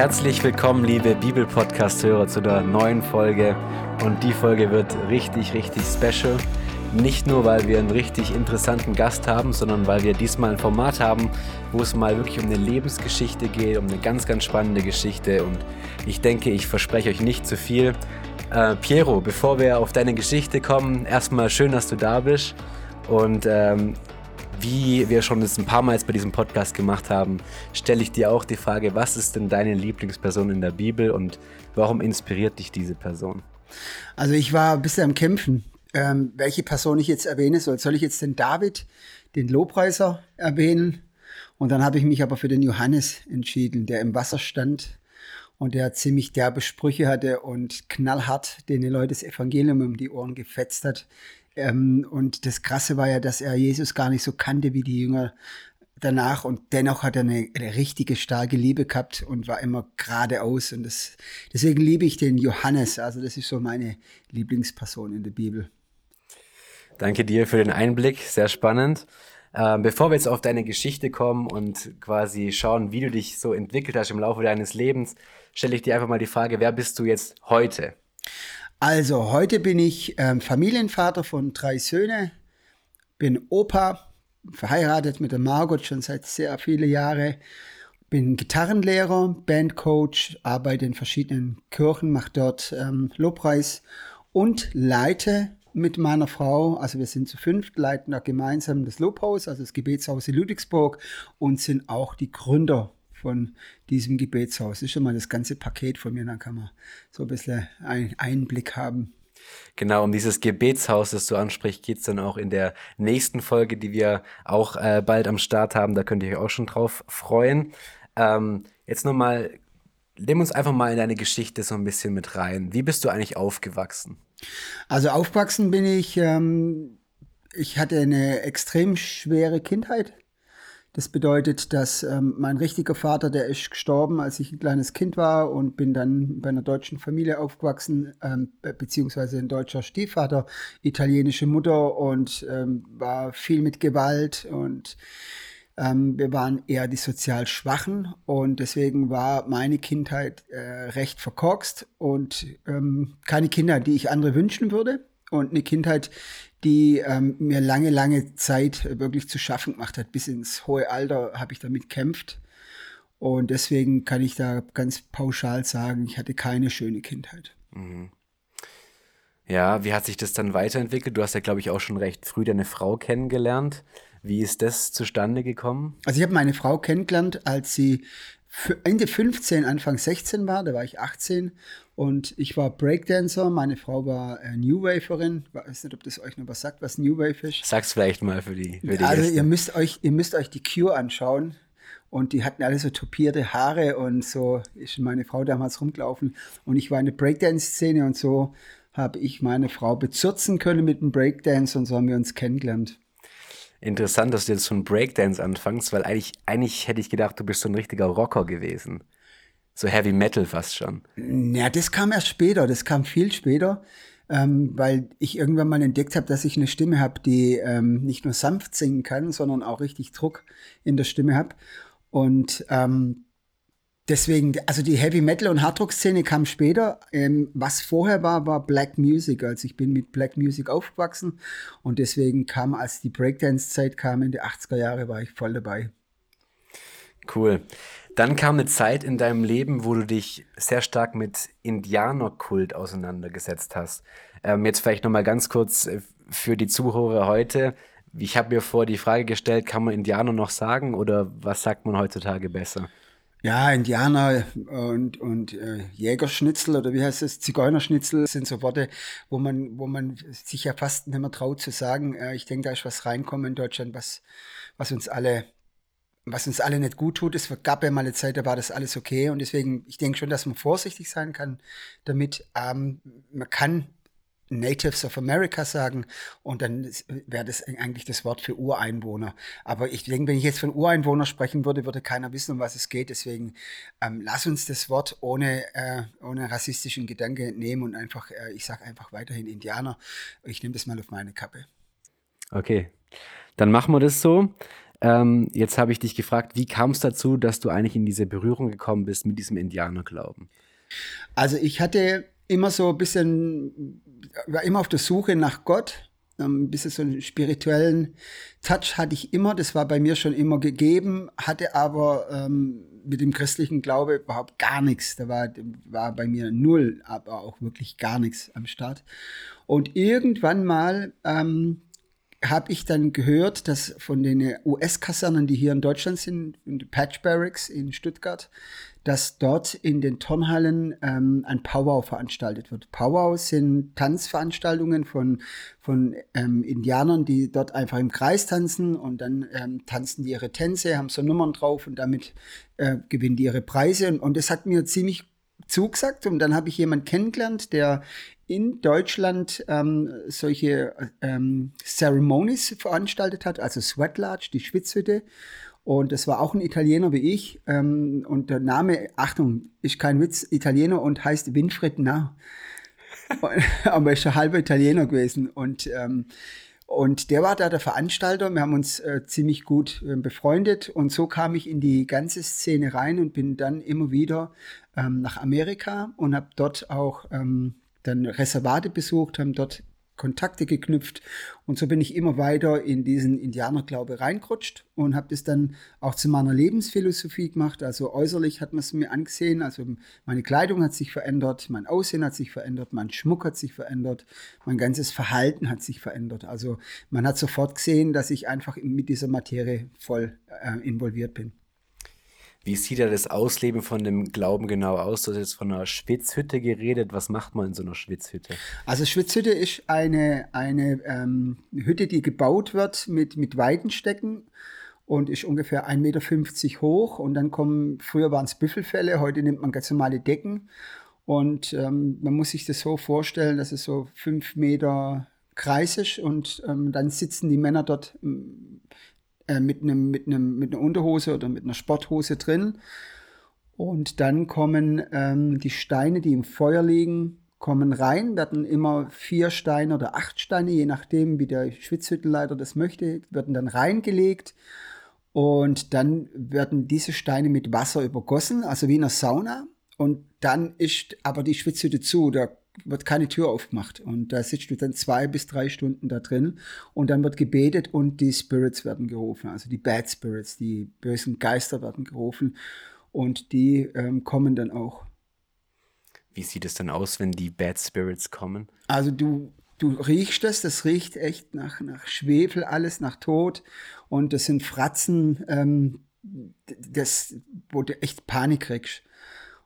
Herzlich willkommen, liebe Bibel-Podcast-Hörer, zu der neuen Folge. Und die Folge wird richtig, richtig special. Nicht nur, weil wir einen richtig interessanten Gast haben, sondern weil wir diesmal ein Format haben, wo es mal wirklich um eine Lebensgeschichte geht, um eine ganz, ganz spannende Geschichte. Und ich denke, ich verspreche euch nicht zu viel. Äh, Piero, bevor wir auf deine Geschichte kommen, erstmal schön, dass du da bist. Und ähm, wie wir schon das ein paar Mal jetzt bei diesem Podcast gemacht haben, stelle ich dir auch die Frage, was ist denn deine Lieblingsperson in der Bibel und warum inspiriert dich diese Person? Also ich war bisher am Kämpfen, ähm, welche Person ich jetzt erwähnen soll. Soll ich jetzt den David, den Lobpreiser, erwähnen? Und dann habe ich mich aber für den Johannes entschieden, der im Wasser stand und der ziemlich derbe Sprüche hatte und knallhart den Leuten das Evangelium um die Ohren gefetzt hat. Ähm, und das Krasse war ja, dass er Jesus gar nicht so kannte wie die Jünger danach und dennoch hat er eine, eine richtige starke Liebe gehabt und war immer geradeaus und das, deswegen liebe ich den Johannes, also das ist so meine Lieblingsperson in der Bibel. Danke dir für den Einblick, sehr spannend. Ähm, bevor wir jetzt auf deine Geschichte kommen und quasi schauen, wie du dich so entwickelt hast im Laufe deines Lebens, stelle ich dir einfach mal die Frage, wer bist du jetzt heute? Also, heute bin ich ähm, Familienvater von drei Söhnen, bin Opa, verheiratet mit der Margot schon seit sehr viele Jahren, bin Gitarrenlehrer, Bandcoach, arbeite in verschiedenen Kirchen, mache dort ähm, Lobpreis und leite mit meiner Frau, also wir sind zu fünft, leiten da gemeinsam das Lobhaus, also das Gebetshaus in Ludwigsburg und sind auch die Gründer von diesem Gebetshaus. Das ist schon mal das ganze Paket von mir, dann kann man so ein bisschen einen Einblick haben. Genau, um dieses Gebetshaus, das du ansprichst, geht es dann auch in der nächsten Folge, die wir auch äh, bald am Start haben. Da könnt ihr euch auch schon drauf freuen. Ähm, jetzt nochmal, nimm uns einfach mal in deine Geschichte so ein bisschen mit rein. Wie bist du eigentlich aufgewachsen? Also aufgewachsen bin ich, ähm, ich hatte eine extrem schwere Kindheit. Das bedeutet, dass ähm, mein richtiger Vater, der ist gestorben, als ich ein kleines Kind war und bin dann bei einer deutschen Familie aufgewachsen, ähm, beziehungsweise ein deutscher Stiefvater, italienische Mutter und ähm, war viel mit Gewalt und ähm, wir waren eher die sozial Schwachen und deswegen war meine Kindheit äh, recht verkorkst und ähm, keine Kindheit, die ich andere wünschen würde und eine Kindheit, die ähm, mir lange, lange Zeit wirklich zu schaffen gemacht hat. Bis ins hohe Alter habe ich damit kämpft. Und deswegen kann ich da ganz pauschal sagen, ich hatte keine schöne Kindheit. Mhm. Ja, wie hat sich das dann weiterentwickelt? Du hast ja, glaube ich, auch schon recht früh deine Frau kennengelernt. Wie ist das zustande gekommen? Also ich habe meine Frau kennengelernt, als sie Ende 15, Anfang 16 war, da war ich 18 und ich war Breakdancer, meine Frau war äh, New Waferin. Ich weiß nicht, ob das euch noch was sagt, was New Wave ist. Sag's vielleicht mal für die. Für die also ihr müsst, euch, ihr müsst euch die Cure anschauen. Und die hatten alle so topierte Haare und so ist meine Frau damals rumgelaufen. Und ich war in der Breakdance-Szene und so habe ich meine Frau bezürzen können mit dem Breakdance und so haben wir uns kennengelernt. Interessant, dass du jetzt schon Breakdance anfängst, weil eigentlich, eigentlich hätte ich gedacht, du bist so ein richtiger Rocker gewesen. So Heavy Metal fast schon. Ja, das kam erst später, das kam viel später, ähm, weil ich irgendwann mal entdeckt habe, dass ich eine Stimme habe, die ähm, nicht nur sanft singen kann, sondern auch richtig Druck in der Stimme habe. Und ähm, Deswegen, also die Heavy Metal und Hardrock-Szene kam später. Ähm, was vorher war, war Black Music. Also ich bin mit Black Music aufgewachsen und deswegen kam, als die Breakdance-Zeit kam in die 80er Jahre, war ich voll dabei. Cool. Dann kam eine Zeit in deinem Leben, wo du dich sehr stark mit Indianerkult auseinandergesetzt hast. Ähm, jetzt vielleicht nochmal ganz kurz äh, für die Zuhörer heute. Ich habe mir vor die Frage gestellt, kann man Indianer noch sagen oder was sagt man heutzutage besser? Ja, Indianer und, und äh, Jägerschnitzel oder wie heißt es, Zigeunerschnitzel sind so Worte, wo man, wo man sich ja fast nicht mehr traut zu sagen. Äh, ich denke, da ist was reinkommen in Deutschland, was, was uns alle was uns alle nicht gut tut. Es gab ja mal eine Zeit, da war das alles okay. Und deswegen, ich denke schon, dass man vorsichtig sein kann damit. Ähm, man kann Natives of America sagen und dann wäre das eigentlich das Wort für Ureinwohner. Aber ich denke, wenn ich jetzt von Ureinwohner sprechen würde, würde keiner wissen, um was es geht. Deswegen ähm, lass uns das Wort ohne, äh, ohne rassistischen Gedanke nehmen und einfach, äh, ich sage einfach weiterhin Indianer. Ich nehme das mal auf meine Kappe. Okay, dann machen wir das so. Ähm, jetzt habe ich dich gefragt, wie kam es dazu, dass du eigentlich in diese Berührung gekommen bist mit diesem Indianerglauben? Also ich hatte immer so ein bisschen, war immer auf der Suche nach Gott. Ähm, ein bisschen so einen spirituellen Touch hatte ich immer, das war bei mir schon immer gegeben, hatte aber ähm, mit dem christlichen Glaube überhaupt gar nichts. Da war, war bei mir null, aber auch wirklich gar nichts am Start. Und irgendwann mal ähm, habe ich dann gehört, dass von den US-Kasernen, die hier in Deutschland sind, in Patch Barracks in Stuttgart, dass dort in den Turnhallen ähm, ein Powwow veranstaltet wird. Powwow sind Tanzveranstaltungen von, von ähm, Indianern, die dort einfach im Kreis tanzen und dann ähm, tanzen die ihre Tänze, haben so Nummern drauf und damit äh, gewinnen die ihre Preise. Und, und das hat mir ziemlich zugesagt und dann habe ich jemanden kennengelernt, der in Deutschland ähm, solche ähm, Ceremonies veranstaltet hat, also Sweat Lodge, die Schwitzhütte. Und das war auch ein Italiener wie ich. Ähm, und der Name, Achtung, ist kein Witz, Italiener und heißt Winfried Nah. Aber er ist ein halber Italiener gewesen. Und, ähm, und der war da der Veranstalter. Wir haben uns äh, ziemlich gut äh, befreundet. Und so kam ich in die ganze Szene rein und bin dann immer wieder ähm, nach Amerika und habe dort auch ähm, dann Reservate besucht, haben dort Kontakte geknüpft und so bin ich immer weiter in diesen Indianerglaube reingerutscht und habe das dann auch zu meiner Lebensphilosophie gemacht. Also äußerlich hat man es mir angesehen, also meine Kleidung hat sich verändert, mein Aussehen hat sich verändert, mein Schmuck hat sich verändert, mein ganzes Verhalten hat sich verändert. Also man hat sofort gesehen, dass ich einfach mit dieser Materie voll äh, involviert bin. Wie sieht da das Ausleben von dem Glauben genau aus? Du hast jetzt von einer Schwitzhütte geredet. Was macht man in so einer Schwitzhütte? Also Schwitzhütte ist eine, eine ähm, Hütte, die gebaut wird mit, mit Weidenstecken und ist ungefähr 1,50 Meter hoch. Und dann kommen, früher waren es Büffelfälle, heute nimmt man ganz normale Decken. Und ähm, man muss sich das so vorstellen, dass es so fünf Meter Kreis ist und ähm, dann sitzen die Männer dort äh, mit, einem, mit, einem, mit einer Unterhose oder mit einer Sporthose drin. Und dann kommen ähm, die Steine, die im Feuer liegen, kommen rein, werden immer vier Steine oder acht Steine, je nachdem, wie der Schwitzhüttenleiter das möchte, werden dann reingelegt. Und dann werden diese Steine mit Wasser übergossen, also wie in einer Sauna. Und dann ist aber die Schwitzhütte zu. Da wird keine Tür aufgemacht und da sitzt du dann zwei bis drei Stunden da drin und dann wird gebetet und die Spirits werden gerufen, also die Bad Spirits, die bösen Geister werden gerufen und die ähm, kommen dann auch. Wie sieht es dann aus, wenn die Bad Spirits kommen? Also du, du riechst das, das riecht echt nach, nach Schwefel, alles nach Tod und das sind Fratzen, ähm, das, wo du echt Panik kriegst.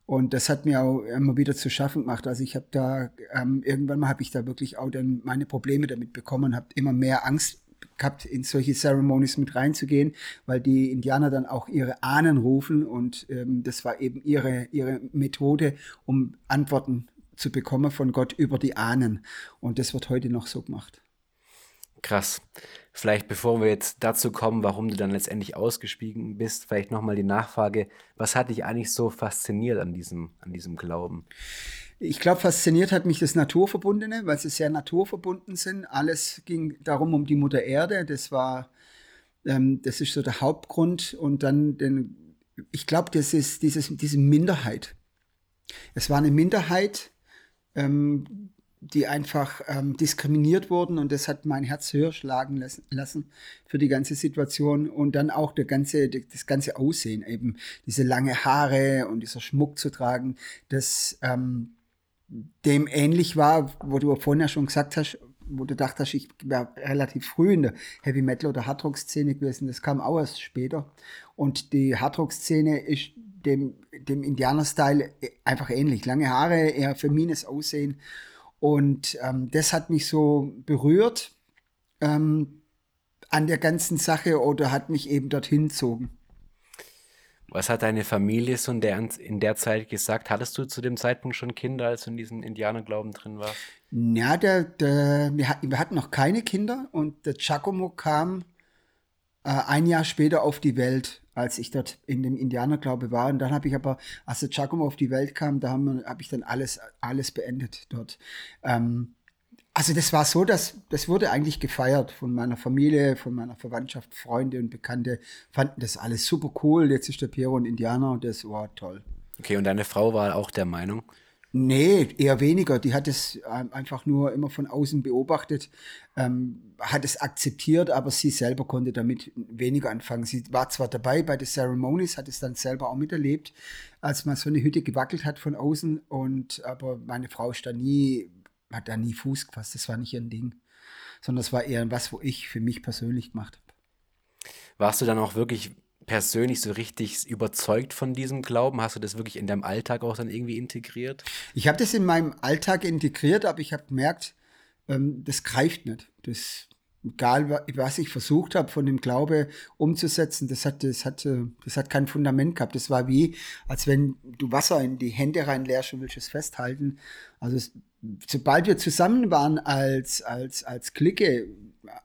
Und das hat mir auch immer wieder zu schaffen gemacht. Also ich habe da, ähm, irgendwann mal habe ich da wirklich auch dann meine Probleme damit bekommen und habe immer mehr Angst gehabt, in solche Ceremonies mit reinzugehen, weil die Indianer dann auch ihre Ahnen rufen und ähm, das war eben ihre, ihre Methode, um Antworten zu bekommen von Gott über die Ahnen. Und das wird heute noch so gemacht. Krass. Vielleicht bevor wir jetzt dazu kommen, warum du dann letztendlich ausgestiegen bist, vielleicht nochmal die Nachfrage, was hat dich eigentlich so fasziniert an diesem, an diesem Glauben? Ich glaube, fasziniert hat mich das Naturverbundene, weil sie sehr naturverbunden sind. Alles ging darum um die Mutter Erde. Das war, ähm, das ist so der Hauptgrund. Und dann, den, ich glaube, das ist dieses, diese Minderheit. Es war eine Minderheit, ähm, die einfach ähm, diskriminiert wurden und das hat mein Herz höher schlagen lassen für die ganze Situation und dann auch der ganze, das ganze Aussehen eben, diese lange Haare und dieser Schmuck zu tragen, das ähm, dem ähnlich war, wo du vorhin ja schon gesagt hast, wo du dachtest, ich war relativ früh in der Heavy Metal oder Hardrock Szene gewesen, das kam auch erst später und die Hardrock Szene ist dem, dem Indianer-Style einfach ähnlich, lange Haare, eher femines Aussehen und ähm, das hat mich so berührt ähm, an der ganzen Sache oder hat mich eben dorthin gezogen. Was hat deine Familie so in der, in der Zeit gesagt? Hattest du zu dem Zeitpunkt schon Kinder, als du in diesem Indianerglauben drin warst? Ja, der, der, wir, hatten, noch keine Kinder und der Giacomo kam äh, ein Jahr später auf die Welt als ich dort in dem Indianerglaube war. Und dann habe ich aber, als der Giacomo auf die Welt kam, da habe hab ich dann alles, alles beendet dort. Ähm, Also das war so, dass das wurde eigentlich gefeiert von meiner Familie, von meiner Verwandtschaft, Freunde und Bekannte fanden das alles super cool. Jetzt ist der Piero ein Indianer und das war toll. Okay, und deine Frau war auch der Meinung? Nee, eher weniger. Die hat es ähm, einfach nur immer von außen beobachtet, ähm, hat es akzeptiert, aber sie selber konnte damit weniger anfangen. Sie war zwar dabei bei den Ceremonies, hat es dann selber auch miterlebt, als mal so eine Hütte gewackelt hat von außen. Und aber meine Frau ist da nie hat da nie Fuß gefasst. Das war nicht ihr Ding. Sondern das war eher was, wo ich für mich persönlich gemacht habe. Warst du dann auch wirklich persönlich so richtig überzeugt von diesem Glauben? Hast du das wirklich in deinem Alltag auch dann irgendwie integriert? Ich habe das in meinem Alltag integriert, aber ich habe gemerkt, ähm, das greift nicht. Das, egal was ich versucht habe, von dem Glaube umzusetzen, das hat, das, hat, das hat kein Fundament gehabt. Das war wie, als wenn du Wasser in die Hände reinleerst und willst es festhalten. Also es, sobald wir zusammen waren als, als, als Clique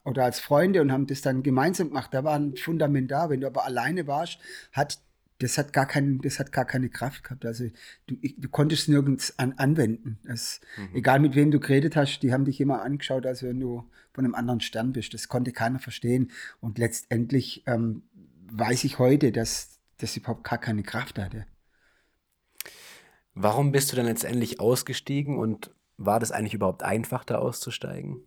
oder als Freunde und haben das dann gemeinsam gemacht, da war ein Fundament da. Wenn du aber alleine warst, hat das hat gar keinen, das hat gar keine Kraft gehabt. Also du, du konntest nirgends an, anwenden. Das, mhm. Egal mit wem du geredet hast, die haben dich immer angeschaut, als wenn du von einem anderen Stern bist. Das konnte keiner verstehen. Und letztendlich ähm, weiß ich heute, dass das überhaupt gar keine Kraft hatte. Warum bist du dann letztendlich ausgestiegen und war das eigentlich überhaupt einfach, da auszusteigen?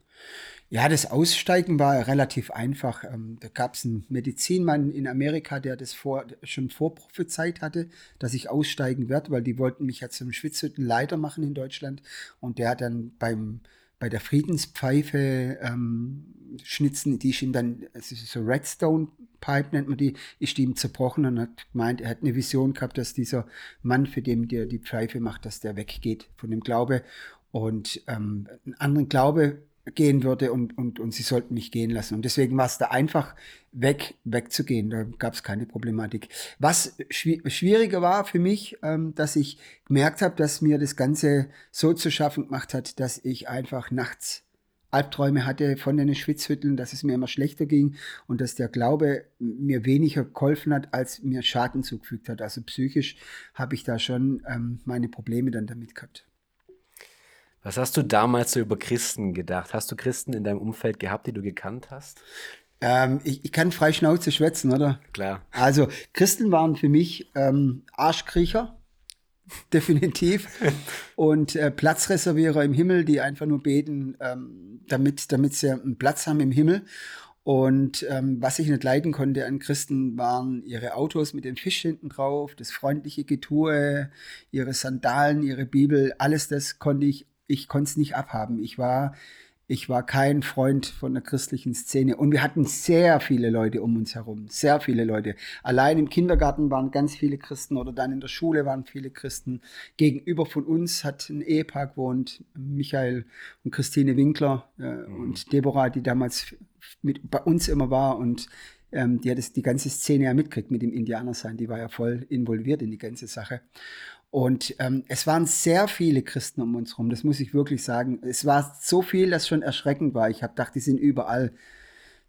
Ja, das Aussteigen war relativ einfach. Ähm, da gab es einen Medizinmann in Amerika, der das vor, schon vorprophezeit hatte, dass ich aussteigen werde, weil die wollten mich ja zum Schwitzhüttenleiter machen in Deutschland. Und der hat dann beim, bei der Friedenspfeife ähm, schnitzen, die ist ihm dann, ist so Redstone Pipe nennt man die, ist ihm zerbrochen und hat gemeint, er hat eine Vision gehabt, dass dieser Mann, für den der die Pfeife macht, dass der weggeht von dem Glaube und ähm, einen anderen Glaube gehen würde und, und, und sie sollten mich gehen lassen. Und deswegen war es da einfach weg, wegzugehen. Da gab es keine Problematik. Was schwieriger war für mich, ähm, dass ich gemerkt habe, dass mir das Ganze so zu schaffen gemacht hat, dass ich einfach nachts Albträume hatte von den Schwitzhütteln, dass es mir immer schlechter ging und dass der Glaube mir weniger geholfen hat, als mir Schaden zugefügt hat. Also psychisch habe ich da schon ähm, meine Probleme dann damit gehabt. Was hast du damals so über Christen gedacht? Hast du Christen in deinem Umfeld gehabt, die du gekannt hast? Ähm, ich, ich, kann frei Schnauze schwätzen, oder? Klar. Also, Christen waren für mich ähm, Arschkriecher, definitiv. Und äh, Platzreservierer im Himmel, die einfach nur beten, ähm, damit, damit sie einen Platz haben im Himmel. Und ähm, was ich nicht leiden konnte an Christen, waren ihre Autos mit den Fisch hinten drauf, das freundliche Getue, ihre Sandalen, ihre Bibel, alles das konnte ich ich konnte es nicht abhaben. Ich war, ich war kein Freund von der christlichen Szene. Und wir hatten sehr viele Leute um uns herum. Sehr viele Leute. Allein im Kindergarten waren ganz viele Christen oder dann in der Schule waren viele Christen. Gegenüber von uns hat ein Ehepaar gewohnt, Michael und Christine Winkler äh, mhm. und Deborah, die damals mit bei uns immer war und ähm, die hat das, die ganze Szene ja mitgekriegt mit dem Indianersein. Die war ja voll involviert in die ganze Sache. Und ähm, es waren sehr viele Christen um uns herum, das muss ich wirklich sagen. Es war so viel, dass schon erschreckend war. Ich habe gedacht, die sind überall.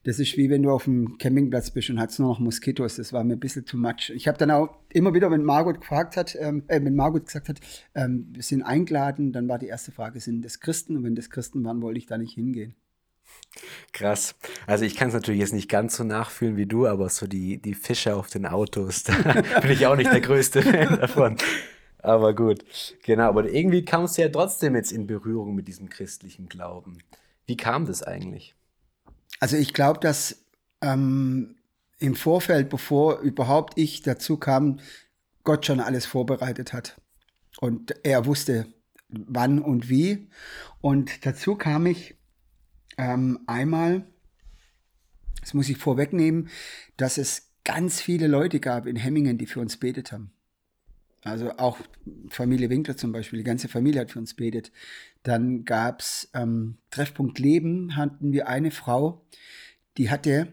Das ist wie wenn du auf dem Campingplatz bist und hast nur noch Moskitos. Das war mir ein bisschen too much. Ich habe dann auch immer wieder, wenn Margot gefragt hat, ähm, äh, wenn Margot gesagt hat, ähm, wir sind eingeladen, dann war die erste Frage, sind das Christen? Und wenn das Christen waren, wollte ich da nicht hingehen. Krass. Also ich kann es natürlich jetzt nicht ganz so nachfühlen wie du, aber so die, die Fische auf den Autos, da bin ich auch nicht der größte Fan davon. Aber gut, genau. Aber irgendwie kamst du ja trotzdem jetzt in Berührung mit diesem christlichen Glauben. Wie kam das eigentlich? Also ich glaube, dass ähm, im Vorfeld, bevor überhaupt ich dazu kam, Gott schon alles vorbereitet hat. Und er wusste, wann und wie. Und dazu kam ich ähm, einmal, das muss ich vorwegnehmen, dass es ganz viele Leute gab in Hemmingen, die für uns betet haben. Also auch Familie Winkler zum Beispiel, die ganze Familie hat für uns betet. Dann gab's ähm, Treffpunkt Leben, hatten wir eine Frau, die hatte,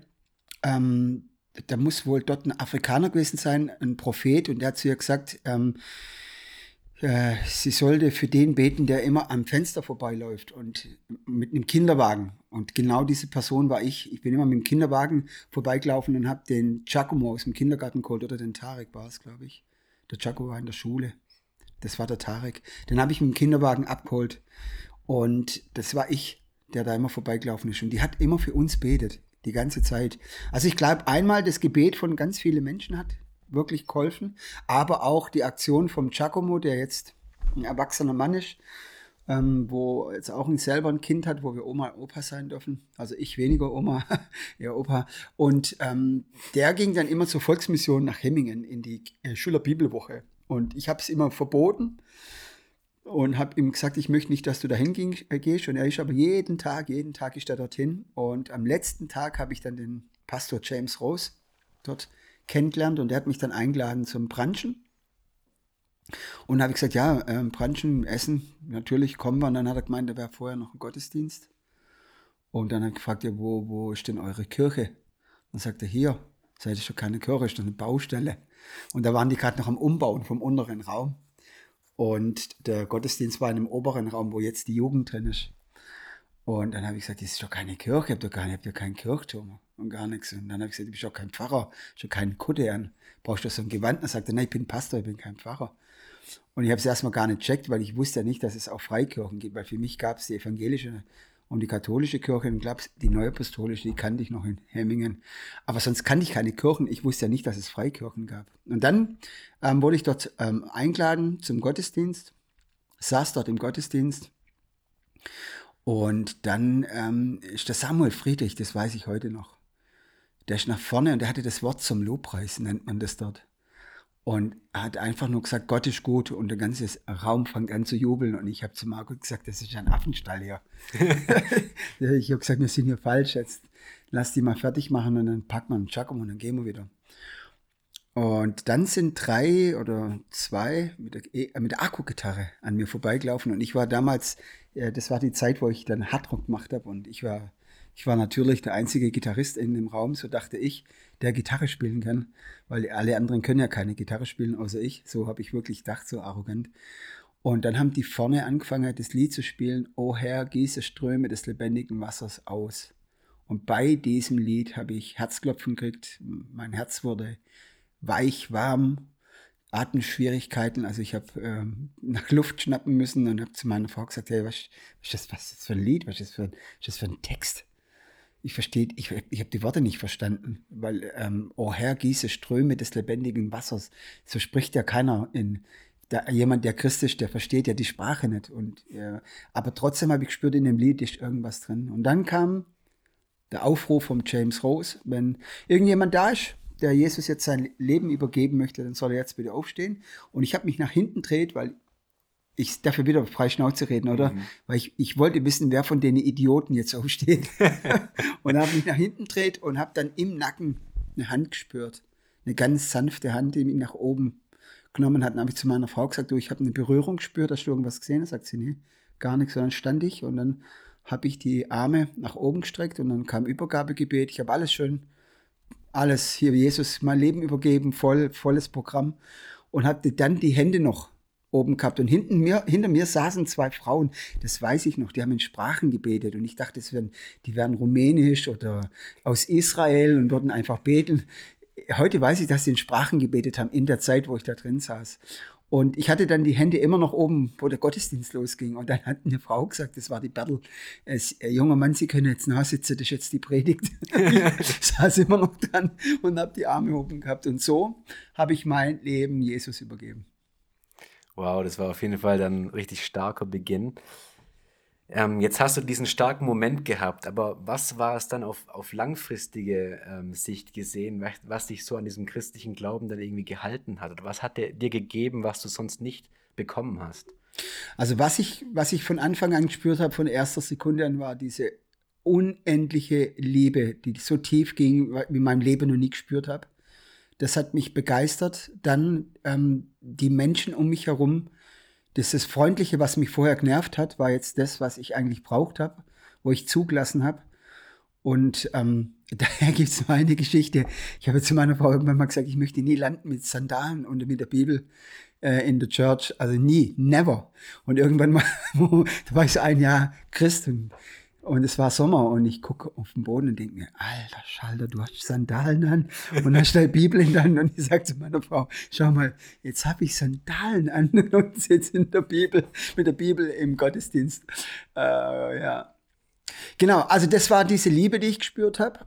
ähm, da muss wohl dort ein Afrikaner gewesen sein, ein Prophet, und der hat zu ihr gesagt, ähm, äh, sie sollte für den beten, der immer am Fenster vorbeiläuft und mit einem Kinderwagen. Und genau diese Person war ich. Ich bin immer mit dem Kinderwagen vorbeigelaufen und habe den Giacomo aus dem Kindergarten geholt, oder den Tarek war es, glaube ich. Der Jaco war in der Schule. Das war der Tarek. Den habe ich mit dem Kinderwagen abgeholt. Und das war ich. der da immer vorbeigelaufen ist. Und die hat immer für uns betet, die ganze Zeit. Also ich glaube, einmal das Gebet von ganz vielen Menschen hat wirklich geholfen, aber auch die Aktion vom Giacomo, der jetzt ein erwachsener Mann ist, ähm, wo jetzt auch ein selber ein Kind hat, wo wir Oma und Opa sein dürfen. Also ich weniger Oma, ja Opa. Und ähm, der ging dann immer zur Volksmission nach Hemmingen in die äh, Schülerbibelwoche. Und ich habe es immer verboten und habe ihm gesagt, ich möchte nicht, dass du dahin äh, gehst. Und er ist aber jeden Tag, jeden Tag ist er dorthin. Und am letzten Tag habe ich dann den Pastor James Rose dort kennengelernt und der hat mich dann eingeladen zum Branchen. Und habe ich gesagt, ja, äh, Branchen, Essen, natürlich kommen wir. Und dann hat er gemeint, da wäre vorher noch ein Gottesdienst. Und dann hat er gefragt, ja, wo, wo ist denn eure Kirche? Dann sagt er, hier, seid ihr schon keine Kirche, ist doch eine Baustelle. Und da waren die gerade noch am Umbauen vom unteren Raum. Und der Gottesdienst war in dem oberen Raum, wo jetzt die Jugend drin ist. Und dann habe ich gesagt, das ist doch keine Kirche, ihr habt doch, gar nicht, habt ja keinen Kirchturm und gar nichts. Und dann habe ich gesagt, du bist doch kein Pfarrer, schon keinen Kutte an. Brauchst du so ein Gewand? Und dann sagt er, nein, ich bin Pastor, ich bin kein Pfarrer. Und ich habe es erstmal gar nicht checkt, weil ich wusste ja nicht, dass es auch Freikirchen gibt, weil für mich gab es die evangelische und die katholische Kirche und glaube die neuapostolische, die kannte ich noch in Hemmingen. Aber sonst kannte ich keine Kirchen. Ich wusste ja nicht, dass es Freikirchen gab. Und dann ähm, wurde ich dort ähm, eingeladen zum Gottesdienst, saß dort im Gottesdienst und dann ähm, ist der Samuel Friedrich, das weiß ich heute noch. Der ist nach vorne und der hatte das Wort zum Lobpreis, nennt man das dort. Und er hat einfach nur gesagt, Gott ist gut und der ganze Raum fängt an zu jubeln. Und ich habe zu Marco gesagt, das ist ein Affenstall hier. ich habe gesagt, wir sind hier falsch jetzt. Lass die mal fertig machen und dann packen wir einen Giacomo und dann gehen wir wieder. Und dann sind drei oder zwei mit der, e, äh, mit der Akkugitarre an mir vorbeigelaufen. Und ich war damals, äh, das war die Zeit, wo ich dann Hardrock gemacht habe. Und ich war, ich war natürlich der einzige Gitarrist in dem Raum, so dachte ich, der Gitarre spielen kann. Weil alle anderen können ja keine Gitarre spielen, außer ich. So habe ich wirklich gedacht, so arrogant. Und dann haben die vorne angefangen, das Lied zu spielen, O Herr, gieße Ströme des lebendigen Wassers aus. Und bei diesem Lied habe ich Herzklopfen gekriegt. Mein Herz wurde weich, warm, Atemschwierigkeiten. Also ich habe ähm, nach Luft schnappen müssen und habe zu meiner Frau gesagt, hey, was, was, ist das, für ein Lied, was ist das für, was ist das für ein Text? Ich verstehe, ich, ich habe die Worte nicht verstanden, weil, ähm, oh Herr, gieße Ströme des lebendigen Wassers. So spricht ja keiner in, der, jemand, der Christ ist, der versteht ja die Sprache nicht. Und, äh, aber trotzdem habe ich gespürt, in dem Lied ist irgendwas drin. Und dann kam der Aufruf von James Rose, wenn irgendjemand da ist, der Jesus jetzt sein Leben übergeben möchte, dann soll er jetzt bitte aufstehen. Und ich habe mich nach hinten dreht, weil ich dafür wieder frei Schnauze reden, oder? Mhm. Weil ich, ich wollte wissen, wer von den Idioten jetzt aufsteht. und habe mich nach hinten dreht und habe dann im Nacken eine Hand gespürt. Eine ganz sanfte Hand, die mich nach oben genommen hat. Dann habe ich zu meiner Frau gesagt, du, ich habe eine Berührung gespürt, hast du irgendwas gesehen? Da sagt sie, nee, gar nichts. Und dann stand ich und dann habe ich die Arme nach oben gestreckt und dann kam Übergabegebet. Ich habe alles schön alles hier Jesus mein Leben übergeben, voll, volles Programm und hatte dann die Hände noch oben gehabt und hinten mir, hinter mir saßen zwei Frauen, das weiß ich noch, die haben in Sprachen gebetet und ich dachte, das wären, die wären rumänisch oder aus Israel und würden einfach beten. Heute weiß ich, dass sie in Sprachen gebetet haben, in der Zeit, wo ich da drin saß. Und ich hatte dann die Hände immer noch oben, wo der Gottesdienst losging. Und dann hat eine Frau gesagt, das war die Bertel, äh, junger Mann, Sie können jetzt nachsitzen, das ist jetzt die Predigt. ich saß immer noch dran und habe die Arme oben gehabt. Und so habe ich mein Leben Jesus übergeben. Wow, das war auf jeden Fall dann ein richtig starker Beginn. Ähm, jetzt hast du diesen starken Moment gehabt, aber was war es dann auf, auf langfristige ähm, Sicht gesehen, was, dich so an diesem christlichen Glauben dann irgendwie gehalten hat? Oder was hat der, dir gegeben, was du sonst nicht bekommen hast? Also was ich, was ich von Anfang an gespürt habe, von erster Sekunde an, war diese unendliche Liebe, die so tief ging, wie in meinem Leben noch nie gespürt habe. Das hat mich begeistert. Dann ähm, die Menschen um mich herum, das, das Freundliche, was mich vorher genervt hat, war jetzt das, was ich eigentlich braucht habe, wo ich zugelassen habe. Und ähm, daher gibt es eine Geschichte. Ich habe zu meiner Frau irgendwann mal gesagt, ich möchte nie landen mit Sandalen und mit der Bibel äh, in der Church. Also nie, never. Und irgendwann mal, da war ich so ein Jahr Christ und und es war Sommer und ich gucke auf den Boden und denke mir, alter Schalter, du hast Sandalen an und hast deine Bibel in der Hand. Und ich sage zu meiner Frau, schau mal, jetzt habe ich Sandalen an und sitze in der Bibel, mit der Bibel im Gottesdienst. Äh, ja. Genau, also das war diese Liebe, die ich gespürt habe.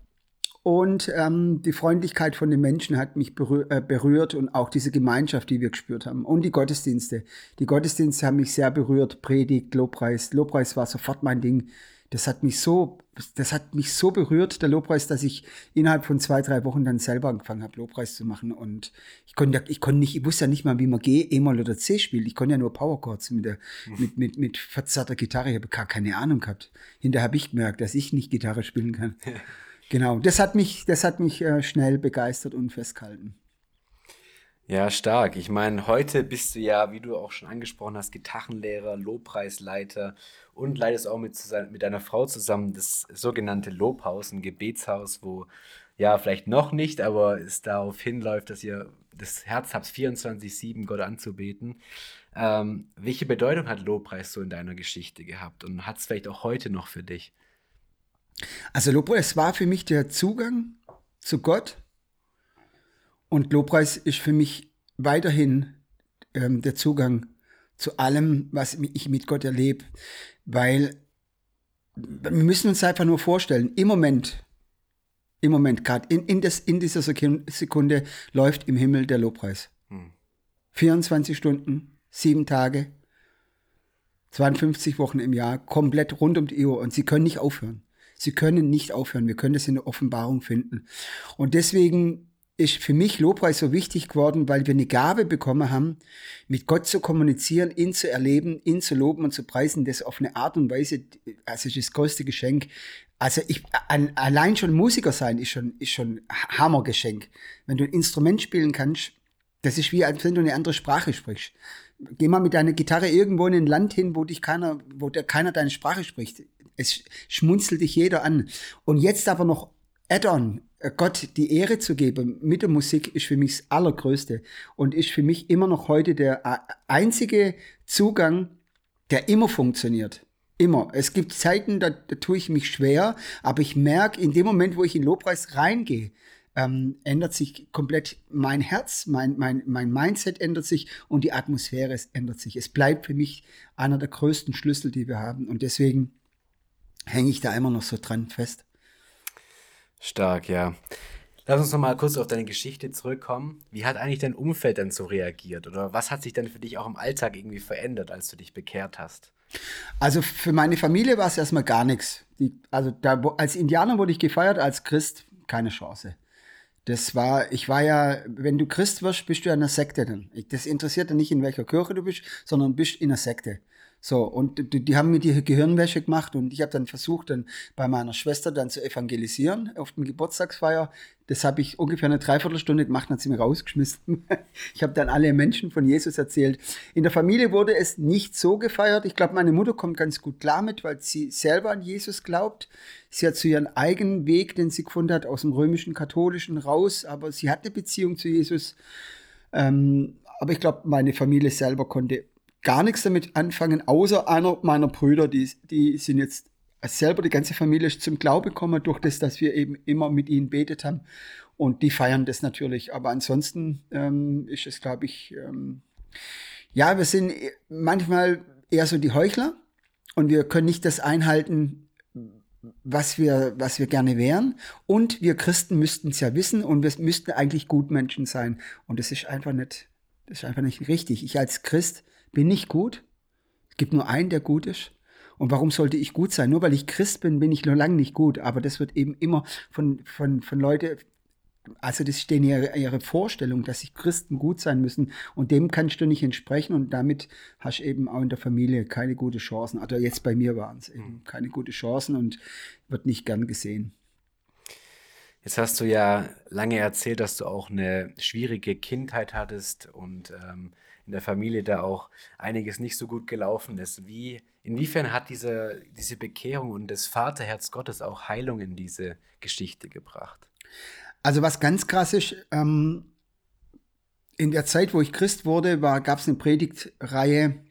Und ähm, die Freundlichkeit von den Menschen hat mich äh, berührt und auch diese Gemeinschaft, die wir gespürt haben. Und die Gottesdienste. Die Gottesdienste haben mich sehr berührt. Predigt, Lobpreis. Lobpreis war sofort mein Ding. Das hat mich so, das hat mich so berührt, der Lobpreis, dass ich innerhalb von zwei, drei Wochen dann selber angefangen habe, Lobpreis zu machen. Und ich konnte, ich konnte nicht, ich wusste ja nicht mal, wie man G, E-Moll oder C spielt. Ich konnte ja nur Powerchords mit der, mit, mit, mit verzerrter Gitarre. Ich habe gar keine Ahnung gehabt. Hinterher habe ich gemerkt, dass ich nicht Gitarre spielen kann. Genau, das hat mich, das hat mich äh, schnell begeistert und festgehalten. Ja, stark. Ich meine, heute bist du ja, wie du auch schon angesprochen hast, Gitarrenlehrer, Lobpreisleiter und leitest auch mit, mit deiner Frau zusammen das sogenannte Lobhaus, ein Gebetshaus, wo ja vielleicht noch nicht, aber es darauf hinläuft, dass ihr das Herz habt, 24-7 Gott anzubeten. Ähm, welche Bedeutung hat Lobpreis so in deiner Geschichte gehabt und hat es vielleicht auch heute noch für dich? Also Lobpreis war für mich der Zugang zu Gott und Lobpreis ist für mich weiterhin ähm, der Zugang zu allem, was ich mit Gott erlebe, weil wir müssen uns einfach nur vorstellen, im Moment, im Moment gerade, in, in, in dieser Sekunde läuft im Himmel der Lobpreis. Hm. 24 Stunden, sieben Tage, 52 Wochen im Jahr, komplett rund um die Uhr und sie können nicht aufhören. Sie können nicht aufhören. Wir können das in der Offenbarung finden. Und deswegen ist für mich Lobpreis so wichtig geworden, weil wir eine Gabe bekommen haben, mit Gott zu kommunizieren, ihn zu erleben, ihn zu loben und zu preisen, das auf eine Art und Weise, also das größte Geschenk. Also ich, allein schon Musiker sein ist schon, ist schon Hammergeschenk. Wenn du ein Instrument spielen kannst, das ist wie, als wenn du eine andere Sprache sprichst. Geh mal mit deiner Gitarre irgendwo in ein Land hin, wo dich keiner, wo der, keiner deine Sprache spricht es schmunzelt dich jeder an. Und jetzt aber noch Add-on, äh, Gott die Ehre zu geben mit der Musik ist für mich das Allergrößte und ist für mich immer noch heute der äh, einzige Zugang, der immer funktioniert. Immer. Es gibt Zeiten, da, da tue ich mich schwer, aber ich merke, in dem Moment, wo ich in Lobpreis reingehe, ähm, ändert sich komplett mein Herz, mein, mein, mein Mindset ändert sich und die Atmosphäre ändert sich. Es bleibt für mich einer der größten Schlüssel, die wir haben. Und deswegen hänge ich da immer noch so dran fest. Stark, ja. Lass uns noch mal kurz auf deine Geschichte zurückkommen. Wie hat eigentlich dein Umfeld dann so reagiert? Oder was hat sich dann für dich auch im Alltag irgendwie verändert, als du dich bekehrt hast? Also für meine Familie war es erstmal gar nichts. Die, also da, als Indianer wurde ich gefeiert, als Christ keine Chance. Das war, ich war ja, wenn du Christ wirst, bist du ja in einer Sekte dann. Das interessiert ja nicht, in welcher Kirche du bist, sondern bist in einer Sekte. So, und die, die haben mir die Gehirnwäsche gemacht und ich habe dann versucht, dann bei meiner Schwester dann zu evangelisieren auf dem Geburtstagsfeier. Das habe ich ungefähr eine Dreiviertelstunde gemacht, dann hat sie mir rausgeschmissen. Ich habe dann alle Menschen von Jesus erzählt. In der Familie wurde es nicht so gefeiert. Ich glaube, meine Mutter kommt ganz gut klar mit, weil sie selber an Jesus glaubt. Sie hat zu ihren eigenen Weg, den sie gefunden hat, aus dem römischen Katholischen raus, aber sie hat eine Beziehung zu Jesus. Ähm, aber ich glaube, meine Familie selber konnte gar nichts damit anfangen, außer einer meiner Brüder, die, die sind jetzt selber, die ganze Familie ist zum Glauben gekommen durch das, dass wir eben immer mit ihnen betet haben. Und die feiern das natürlich. Aber ansonsten ähm, ist es, glaube ich, ähm, ja, wir sind manchmal eher so die Heuchler und wir können nicht das einhalten, was wir, was wir gerne wären. Und wir Christen müssten es ja wissen und wir müssten eigentlich Gutmenschen sein. Und das ist einfach nicht, das ist einfach nicht richtig. Ich als Christ bin nicht gut. Es gibt nur einen, der gut ist. Und warum sollte ich gut sein? Nur weil ich Christ bin, bin ich noch lange nicht gut. Aber das wird eben immer von, von, von Leuten, also das stehen ihre, ihre Vorstellung, dass sich Christen gut sein müssen. Und dem kannst du nicht entsprechen. Und damit hast du eben auch in der Familie keine gute Chancen. Also jetzt bei mir waren es eben hm. keine gute Chancen und wird nicht gern gesehen. Jetzt hast du ja lange erzählt, dass du auch eine schwierige Kindheit hattest und ähm, in der Familie da auch einiges nicht so gut gelaufen ist. Wie, inwiefern hat diese, diese Bekehrung und das Vaterherz Gottes auch Heilung in diese Geschichte gebracht? Also was ganz krass ist, ähm, in der Zeit, wo ich Christ wurde, gab es eine Predigtreihe,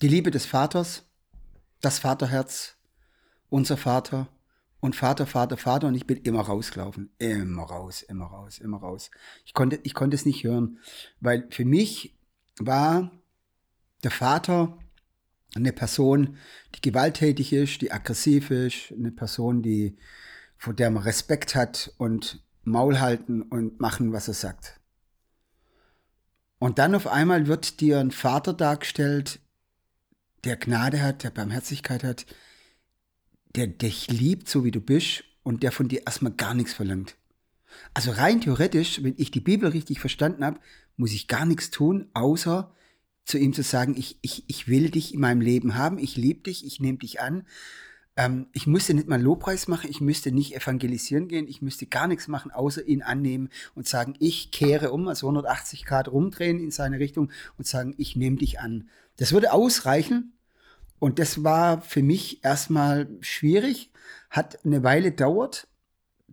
die Liebe des Vaters, das Vaterherz, unser Vater und Vater, Vater, Vater und ich bin immer rausgelaufen. Immer raus, immer raus, immer raus. Ich konnte, ich konnte es nicht hören, weil für mich war der Vater eine Person, die gewalttätig ist, die aggressiv ist, eine Person, die, vor der man Respekt hat und Maul halten und machen, was er sagt. Und dann auf einmal wird dir ein Vater dargestellt, der Gnade hat, der Barmherzigkeit hat, der dich liebt, so wie du bist und der von dir erstmal gar nichts verlangt. Also rein theoretisch, wenn ich die Bibel richtig verstanden habe, muss ich gar nichts tun, außer zu ihm zu sagen, ich, ich, ich will dich in meinem Leben haben, ich liebe dich, ich nehme dich an. Ähm, ich müsste nicht mal Lobpreis machen, ich müsste nicht evangelisieren gehen, ich müsste gar nichts machen, außer ihn annehmen und sagen, ich kehre um, also 180 Grad rumdrehen in seine Richtung und sagen, ich nehme dich an. Das würde ausreichen und das war für mich erstmal schwierig, hat eine Weile dauert,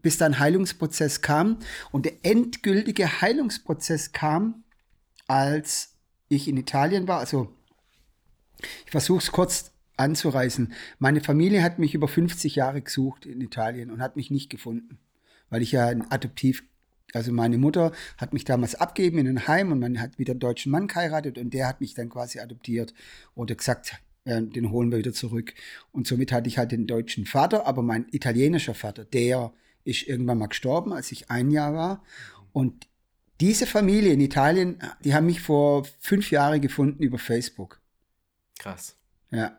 bis dann Heilungsprozess kam und der endgültige Heilungsprozess kam, als ich in Italien war, also ich versuche es kurz anzureißen. Meine Familie hat mich über 50 Jahre gesucht in Italien und hat mich nicht gefunden, weil ich ja ein Adoptiv, also meine Mutter hat mich damals abgegeben in ein Heim und man hat wieder einen deutschen Mann geheiratet und der hat mich dann quasi adoptiert oder gesagt, ja, den holen wir wieder zurück. Und somit hatte ich halt den deutschen Vater, aber mein italienischer Vater, der ist irgendwann mal gestorben, als ich ein Jahr war. Und diese Familie in Italien, die haben mich vor fünf Jahren gefunden über Facebook. Krass. Ja.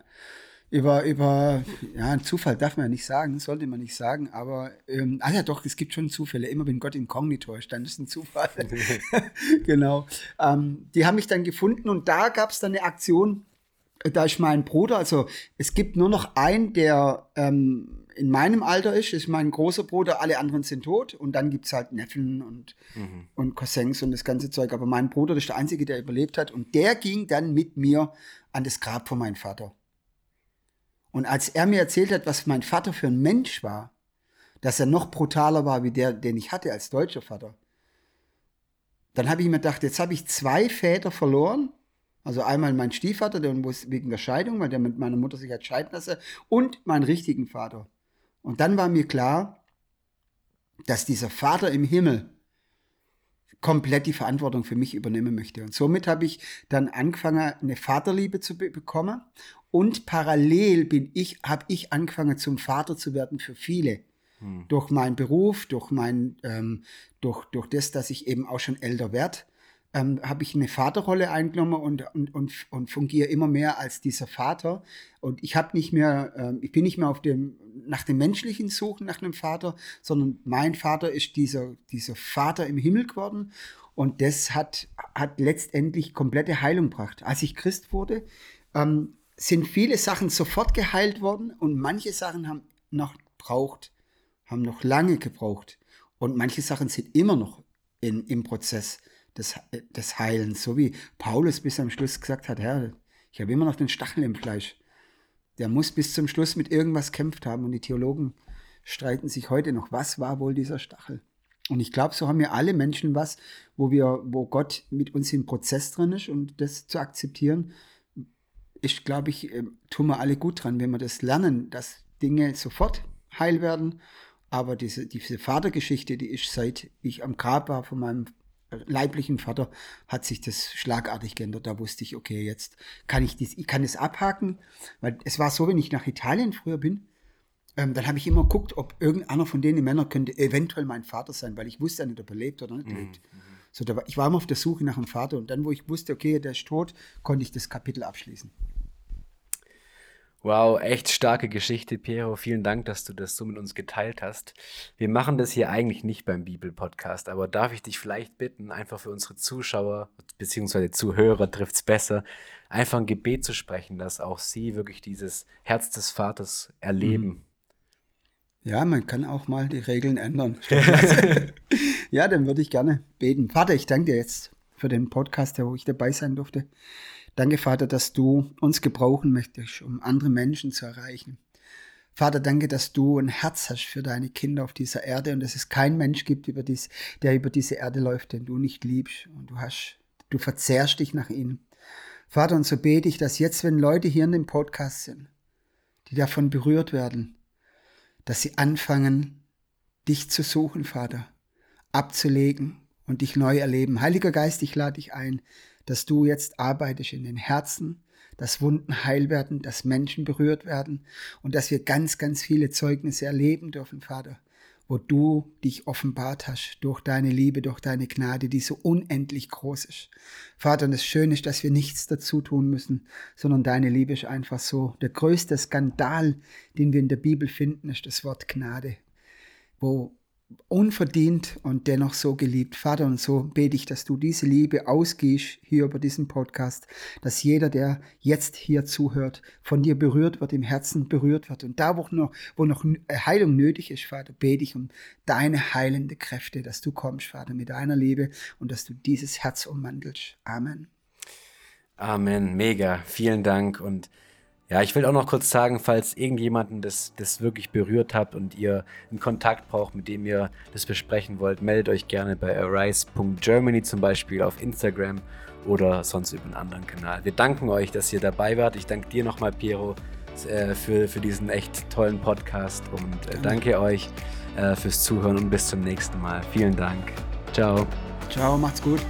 Über, über, ja, Zufall darf man ja nicht sagen, sollte man nicht sagen, aber, ähm, ah ja doch, es gibt schon Zufälle. Immer wenn Gott inkognito ist, dann ist ein Zufall. genau. Ähm, die haben mich dann gefunden und da gab es dann eine Aktion, da ist mein Bruder, also es gibt nur noch einen, der ähm, in meinem Alter ist, ist mein großer Bruder, alle anderen sind tot und dann gibt es halt Neffen und, mhm. und Cousins und das ganze Zeug. Aber mein Bruder ist der Einzige, der überlebt hat und der ging dann mit mir an das Grab von meinem Vater. Und als er mir erzählt hat, was mein Vater für ein Mensch war, dass er noch brutaler war wie der, den ich hatte als deutscher Vater, dann habe ich mir gedacht, jetzt habe ich zwei Väter verloren also einmal mein Stiefvater, der wegen der Scheidung, weil der mit meiner Mutter sich hat scheiden lassen, und meinen richtigen Vater. Und dann war mir klar, dass dieser Vater im Himmel komplett die Verantwortung für mich übernehmen möchte. Und somit habe ich dann angefangen, eine Vaterliebe zu be bekommen. Und parallel bin ich, habe ich angefangen, zum Vater zu werden für viele. Hm. Durch meinen Beruf, durch mein, ähm, durch, durch das, dass ich eben auch schon älter werde ähm, habe ich eine Vaterrolle eingenommen und, und, und, und fungiere immer mehr als dieser Vater. Und ich habe nicht mehr, ähm, ich bin nicht mehr auf dem, nach dem menschlichen Suchen nach einem Vater, sondern mein Vater ist dieser, dieser Vater im Himmel geworden. Und das hat, hat letztendlich komplette Heilung gebracht. Als ich Christ wurde, ähm, sind viele Sachen sofort geheilt worden und manche Sachen haben noch gebraucht, haben noch lange gebraucht. Und manche Sachen sind immer noch in, im Prozess des, des Heilens. So wie Paulus bis am Schluss gesagt hat, Herr, ich habe immer noch den Stachel im Fleisch. Der muss bis zum Schluss mit irgendwas kämpft haben. Und die Theologen streiten sich heute noch, was war wohl dieser Stachel? Und ich glaube, so haben wir alle Menschen was, wo wir, wo Gott mit uns im Prozess drin ist und das zu akzeptieren, ist, glaube ich, ähm, tun wir alle gut dran, wenn wir das lernen, dass Dinge sofort heil werden. Aber diese, diese Vatergeschichte, die ist seit ich am Grab war von meinem leiblichen Vater hat sich das schlagartig geändert. Da wusste ich, okay, jetzt kann ich das, ich kann es abhaken, weil es war so, wenn ich nach Italien früher bin, ähm, dann habe ich immer geguckt, ob irgendeiner von denen Männern könnte eventuell mein Vater sein, weil ich wusste ja nicht, ob er lebt oder nicht mhm. lebt. So, da war, ich war immer auf der Suche nach einem Vater und dann, wo ich wusste, okay, der ist tot, konnte ich das Kapitel abschließen. Wow, echt starke Geschichte, Piero. Vielen Dank, dass du das so mit uns geteilt hast. Wir machen das hier eigentlich nicht beim Bibel-Podcast, aber darf ich dich vielleicht bitten, einfach für unsere Zuschauer bzw. Zuhörer trifft es besser, einfach ein Gebet zu sprechen, dass auch sie wirklich dieses Herz des Vaters erleben. Mhm. Ja, man kann auch mal die Regeln ändern. ja, dann würde ich gerne beten. Vater, ich danke dir jetzt für den Podcast, wo ich dabei sein durfte. Danke, Vater, dass du uns gebrauchen möchtest, um andere Menschen zu erreichen. Vater, danke, dass du ein Herz hast für deine Kinder auf dieser Erde und dass es keinen Mensch gibt, über dies, der über diese Erde läuft, den du nicht liebst und du hast, du verzehrst dich nach ihnen. Vater, und so bete ich, dass jetzt, wenn Leute hier in dem Podcast sind, die davon berührt werden, dass sie anfangen, dich zu suchen, Vater, abzulegen und dich neu erleben. Heiliger Geist, ich lade dich ein, dass du jetzt arbeitest in den Herzen, dass Wunden heil werden, dass Menschen berührt werden und dass wir ganz, ganz viele Zeugnisse erleben dürfen, Vater, wo du dich offenbart hast durch deine Liebe, durch deine Gnade, die so unendlich groß ist. Vater, und das Schöne ist, dass wir nichts dazu tun müssen, sondern deine Liebe ist einfach so. Der größte Skandal, den wir in der Bibel finden, ist das Wort Gnade, wo unverdient und dennoch so geliebt. Vater, und so bete ich, dass du diese Liebe ausgehst hier über diesen Podcast, dass jeder, der jetzt hier zuhört, von dir berührt wird, im Herzen berührt wird. Und da, wo noch, wo noch Heilung nötig ist, Vater, bete ich um deine heilende Kräfte, dass du kommst, Vater, mit deiner Liebe und dass du dieses Herz ummantelst. Amen. Amen. Mega. Vielen Dank und ja, ich will auch noch kurz sagen, falls irgendjemanden das, das wirklich berührt habt und ihr einen Kontakt braucht, mit dem ihr das besprechen wollt, meldet euch gerne bei arise.germany zum Beispiel auf Instagram oder sonst über einen anderen Kanal. Wir danken euch, dass ihr dabei wart. Ich danke dir nochmal, Piero, äh, für, für diesen echt tollen Podcast und äh, danke euch äh, fürs Zuhören und bis zum nächsten Mal. Vielen Dank. Ciao. Ciao, macht's gut.